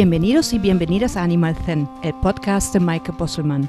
Bienvenidos y bienvenidas a Animal Zen, el podcast de Maike Bosselmann.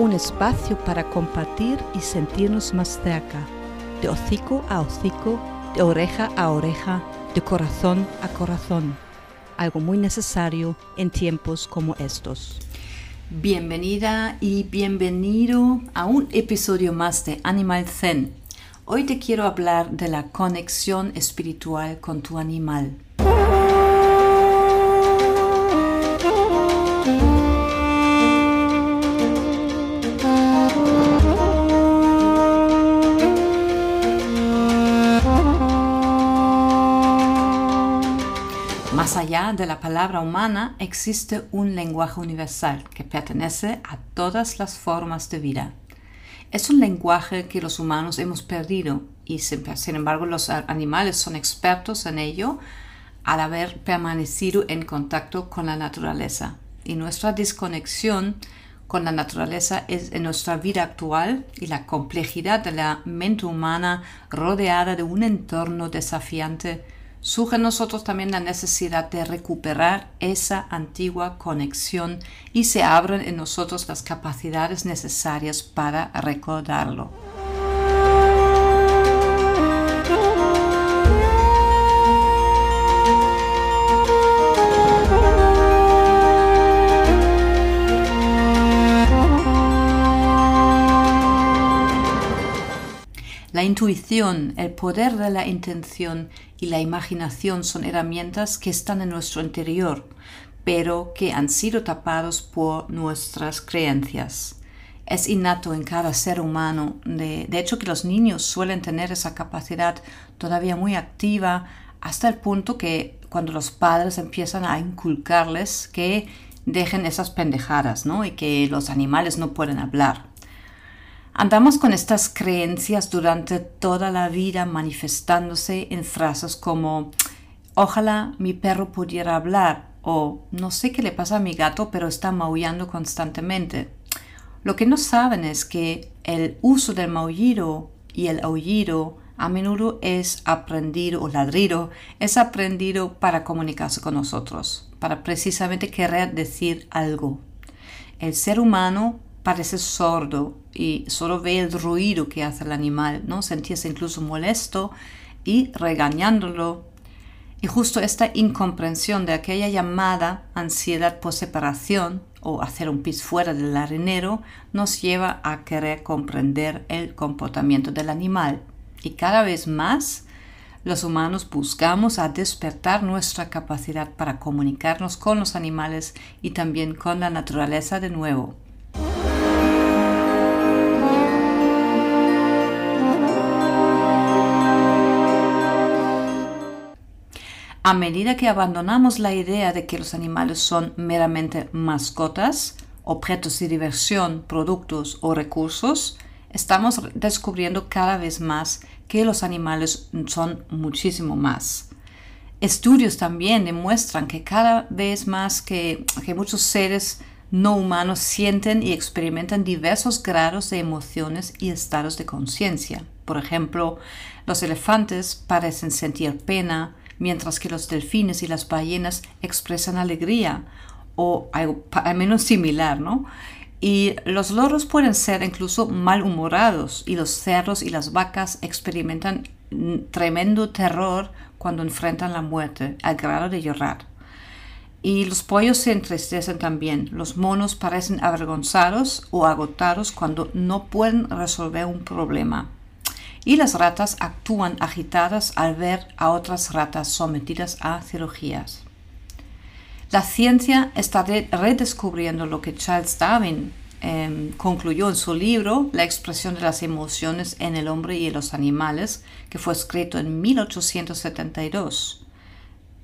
Un espacio para compartir y sentirnos más cerca, de hocico a hocico, de oreja a oreja, de corazón a corazón, algo muy necesario en tiempos como estos. Bienvenida y bienvenido a un episodio más de Animal Zen. Hoy te quiero hablar de la conexión espiritual con tu animal. De la palabra humana existe un lenguaje universal que pertenece a todas las formas de vida. Es un lenguaje que los humanos hemos perdido y sin embargo los animales son expertos en ello al haber permanecido en contacto con la naturaleza. Y nuestra desconexión con la naturaleza es en nuestra vida actual y la complejidad de la mente humana rodeada de un entorno desafiante surge nosotros también la necesidad de recuperar esa antigua conexión y se abren en nosotros las capacidades necesarias para recordarlo. La intuición, el poder de la intención y la imaginación son herramientas que están en nuestro interior, pero que han sido tapados por nuestras creencias. Es innato en cada ser humano. De, hecho, que los niños suelen tener esa capacidad todavía muy activa hasta el punto que cuando los padres empiezan a inculcarles que dejen esas pendejadas, ¿no? Y que los animales no pueden hablar. Andamos con estas creencias durante toda la vida manifestándose en frases como ojalá mi perro pudiera hablar o no sé qué le pasa a mi gato pero está maullando constantemente. Lo que no saben es que el uso del maullido y el aullido a menudo es aprendido o ladrido, es aprendido para comunicarse con nosotros, para precisamente querer decir algo. El ser humano parece sordo y solo ve el ruido que hace el animal, ¿no? Sentirse incluso molesto y regañándolo. Y justo esta incomprensión de aquella llamada ansiedad por separación o hacer un pis fuera del arenero nos lleva a querer comprender el comportamiento del animal. Y cada vez más los humanos buscamos a despertar nuestra capacidad para comunicarnos con los animales y también con la naturaleza de nuevo. A medida que abandonamos la idea de que los animales son meramente mascotas, objetos de diversión, productos o recursos, estamos descubriendo cada vez más que los animales son muchísimo más. Estudios también demuestran que cada vez más que, que muchos seres no humanos sienten y experimentan diversos grados de emociones y estados de conciencia. Por ejemplo, los elefantes parecen sentir pena, mientras que los delfines y las ballenas expresan alegría, o algo al menos similar, ¿no? Y los loros pueden ser incluso malhumorados y los cerdos y las vacas experimentan tremendo terror cuando enfrentan la muerte, al grado de llorar. Y los pollos se entristecen también. Los monos parecen avergonzados o agotados cuando no pueden resolver un problema. Y las ratas actúan agitadas al ver a otras ratas sometidas a cirugías. La ciencia está redescubriendo lo que Charles Darwin em, concluyó en su libro La expresión de las emociones en el hombre y en los animales, que fue escrito en 1872.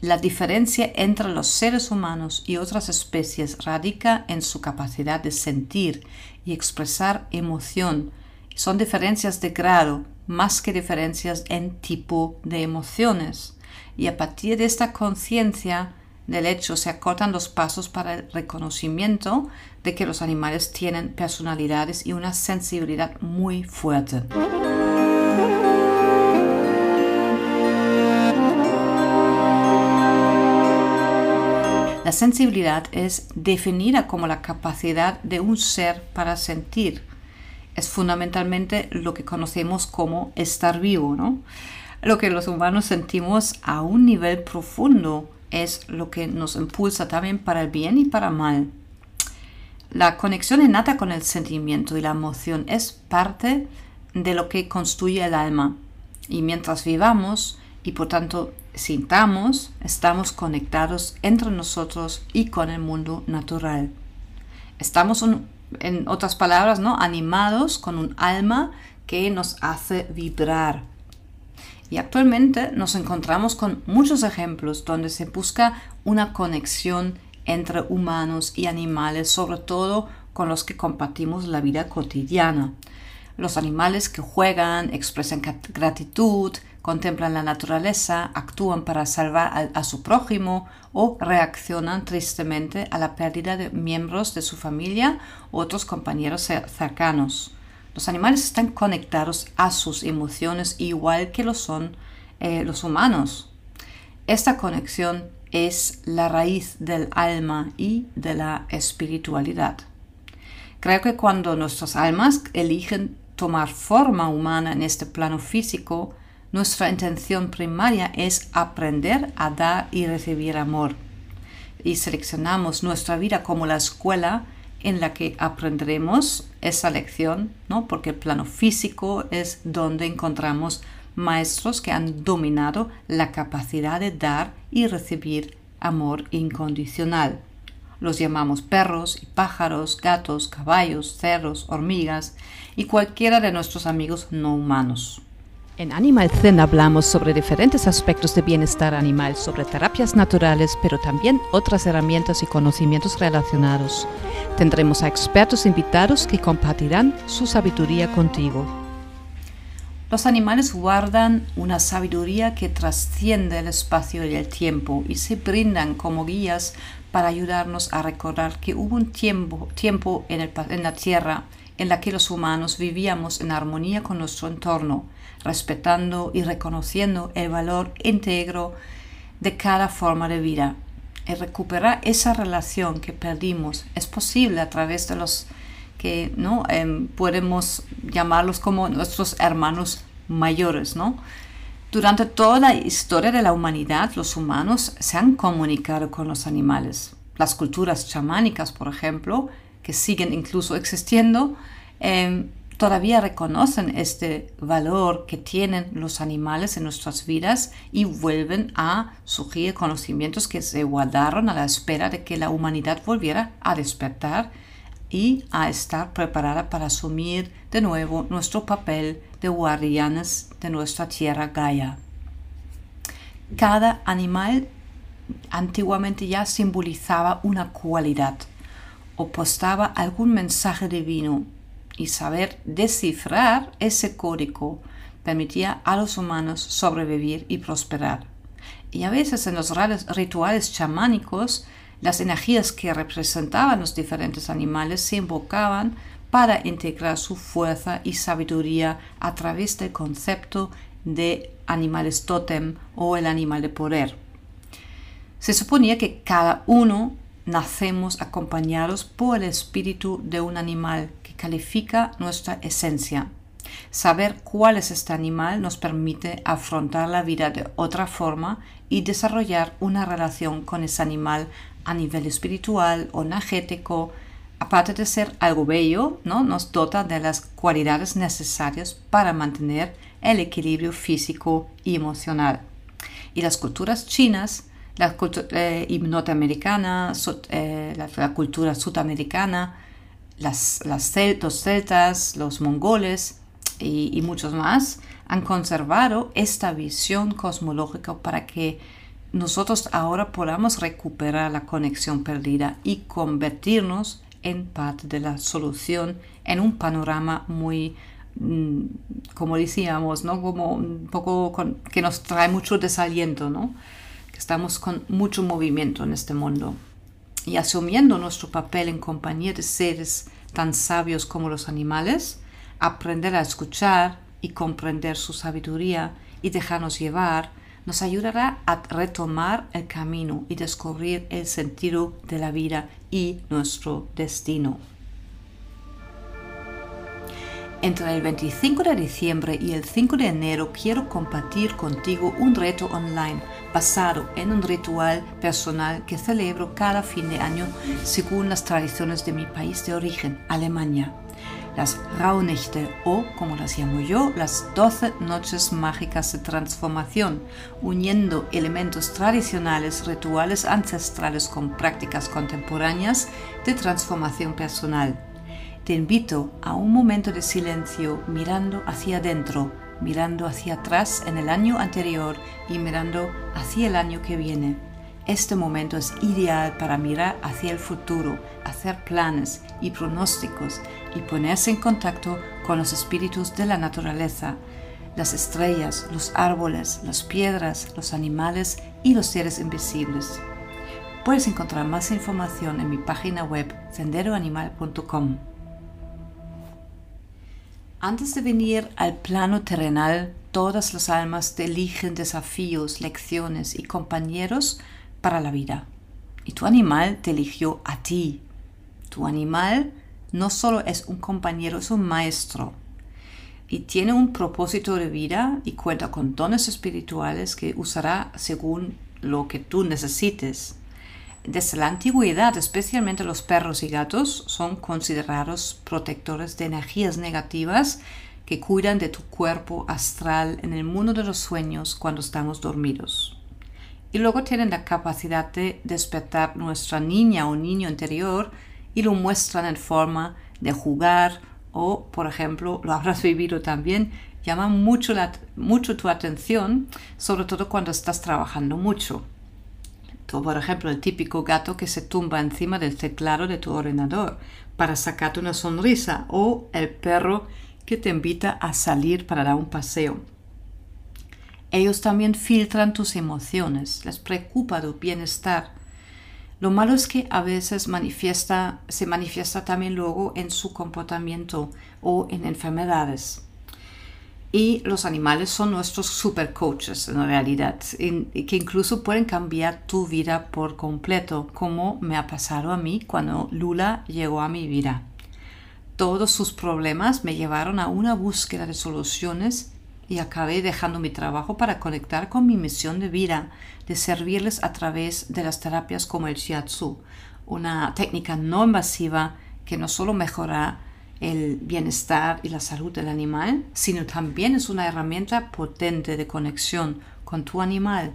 La diferencia entre los seres humanos y otras especies radica en su capacidad de sentir y expresar emoción. Son diferencias de grado más que diferencias en tipo de emociones. Y a partir de esta conciencia, del hecho, se acortan los pasos para el reconocimiento de que los animales tienen personalidades y una sensibilidad muy fuerte. La sensibilidad es definida como la capacidad de un ser para sentir. Es fundamentalmente lo que conocemos como estar vivo, ¿no? Lo que los humanos sentimos a un nivel profundo es lo que nos impulsa también para el bien y para mal. La conexión innata con el sentimiento y la emoción es parte de lo que construye el alma. Y mientras vivamos y por tanto sintamos, estamos conectados entre nosotros y con el mundo natural. Estamos, en otras palabras, ¿no? animados con un alma que nos hace vibrar y actualmente nos encontramos con muchos ejemplos donde se busca una conexión entre humanos y animales, sobre todo con los que compartimos la vida cotidiana. Los animales que juegan, expresan gratitud, contemplan la naturaleza, actúan para salvar a, su prójimo o reaccionan tristemente a la pérdida de miembros de su familia u otros compañeros cercanos. Los animales están conectados a sus emociones igual que lo son eh, los humanos. Esta conexión es la raíz del alma y de la espiritualidad. Creo que cuando nuestras almas eligen tomar forma humana en este plano físico, nuestra intención primaria es aprender a dar y recibir amor. Y seleccionamos nuestra vida como la escuela en la que aprenderemos esa lección, ¿no? Porque el plano físico es donde encontramos maestros que han dominado la capacidad de dar y recibir amor incondicional. Los llamamos perros y pájaros, gatos, caballos, cerros, hormigas y cualquiera de nuestros amigos no humanos. En Animal Zen hablamos sobre diferentes aspectos de bienestar animal, sobre terapias naturales, pero también otras herramientas y conocimientos relacionados. Tendremos a expertos invitados que compartirán su sabiduría contigo. Los animales guardan una sabiduría que trasciende el espacio y el tiempo y se brindan como guías para ayudarnos a recordar que hubo un tiempo, tiempo en, en la Tierra en la que los humanos vivíamos en armonía con nuestro entorno respetando y reconociendo el valor íntegro de cada forma de vida. Y recuperar esa relación que perdimos es posible a través de los que no em, podemos llamarlos como nuestros hermanos mayores, ¿no? Durante toda la historia de la humanidad, los humanos se han comunicado con los animales. Las culturas chamánicas, por ejemplo, que siguen incluso existiendo, em, todavía reconocen este valor que tienen los animales en nuestras vidas y vuelven a surgir conocimientos que se guardaron a la espera de que la humanidad volviera a despertar y a estar preparada para asumir de nuevo nuestro papel de guardianes de nuestra tierra Gaia. Cada animal antiguamente ya simbolizaba una cualidad o postaba algún mensaje divino y saber descifrar ese código permitía a los humanos sobrevivir y prosperar. Y a veces en los rituales chamánicos, las energías que representaban los diferentes animales se invocaban para integrar su fuerza y sabiduría a través del concepto de animales tótem o el animal de poder. Se suponía que cada uno nacemos acompañados por el espíritu de un animal califica nuestra esencia. Saber cuál es este animal nos permite afrontar la vida de otra forma y desarrollar una relación con ese animal a nivel espiritual o energético, aparte de ser algo bello, ¿no? nos dota de las cualidades necesarias para mantener el equilibrio físico y emocional. Y las culturas chinas, la cultura eh, norteamericana, eh, la, cultura sudamericana, las, los celtas, los mongoles y, muchos más, han conservado esta visión cosmológica para que nosotros ahora podamos recuperar la conexión perdida y convertirnos en parte de la solución en un panorama muy mm, como decíamos, ¿no? Como un poco que nos trae mucho desaliento, ¿no? Que estamos con mucho movimiento en este mundo. Y asumiendo nuestro papel en compañía de seres tan sabios como los animales, aprender a escuchar y comprender su sabiduría y dejarnos llevar nos ayudará a retomar el camino y descubrir el sentido de la vida y nuestro destino. Entre el 25 de diciembre y el 5 de enero quiero compartir contigo un reto online basado en un ritual personal que celebro cada fin de año según las tradiciones de mi país de origen, Alemania las Rauhnächte o, como las llamo yo, las 12 noches mágicas de transformación, uniendo elementos tradicionales, rituales ancestrales con prácticas contemporáneas de transformación personal. Te invito a un momento de silencio mirando hacia adentro, mirando hacia atrás en el año anterior y mirando hacia el año que viene este momento es ideal para mirar hacia el futuro, hacer planes y pronósticos y ponerse en contacto con los espíritus de la naturaleza, las estrellas, los árboles, las piedras, los animales y los seres invisibles. Puedes encontrar más información en mi página web senderoanimal.com. Antes de venir al plano terrenal, todas las almas te eligen desafíos, lecciones y compañeros para la vida. Y tu animal te eligió a ti. Tu animal no solo es un compañero, es un maestro. Y tiene un propósito de vida y cuenta con dones espirituales que usará según lo que tú necesites. Desde la antigüedad, especialmente los perros y gatos son considerados protectores de energías negativas que cuidan de tu cuerpo astral en el mundo de los sueños cuando estamos dormidos y luego tienen la capacidad de despertar nuestra niña o niño interior y lo muestran en forma de jugar o, por ejemplo, lo habrás vivido también, llaman mucho, mucho tu atención, sobre todo cuando estás trabajando mucho. Por ejemplo, el típico gato que se tumba encima del teclado de tu ordenador para sacarte una sonrisa o el perro que te invita a salir para dar un paseo. Ellos también filtran tus emociones, les preocupa tu bienestar. Lo malo es que a veces se manifiesta también luego en su comportamiento o en enfermedades. Y los animales son nuestros super coaches en realidad, que incluso pueden cambiar tu vida por completo, como me ha pasado a mí cuando Lula llegó a mi vida. Todos sus problemas me llevaron a una búsqueda de soluciones y acabé dejando mi trabajo para conectar con mi misión de vida, de servirles a través de las terapias como el shiatsu, una técnica no invasiva que no solo mejora el bienestar y la salud del animal, sino también es una herramienta potente de conexión con tu animal,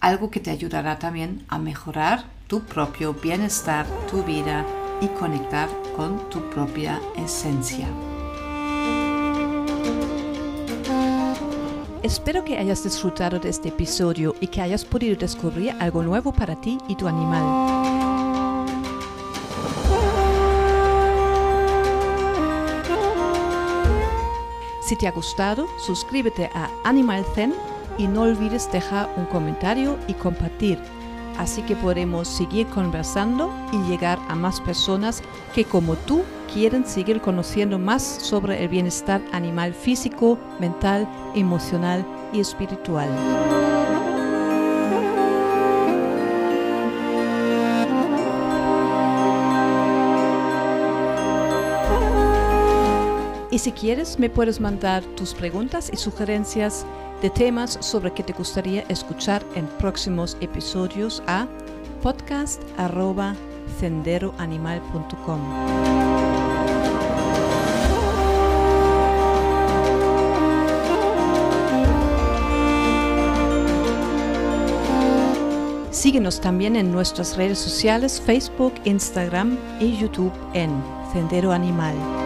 algo que te ayudará también a mejorar tu propio bienestar, tu vida y conectar con tu propia esencia. Espero que hayas disfrutado de este episodio y que hayas podido descubrir algo nuevo para ti y tu animal. Si te ha gustado, suscríbete a Animal Zen y no olvides dejar un comentario y compartir así que podremos seguir conversando y llegar a más personas que como tú quieren seguir conociendo más sobre el bienestar animal físico, mental, emocional y espiritual. Y si quieres, me puedes mandar tus preguntas y sugerencias de temas sobre que te gustaría escuchar en próximos episodios a podcast.senderoanimal.com. Síguenos también en nuestras redes sociales Facebook, Instagram y YouTube en Sendero Animal.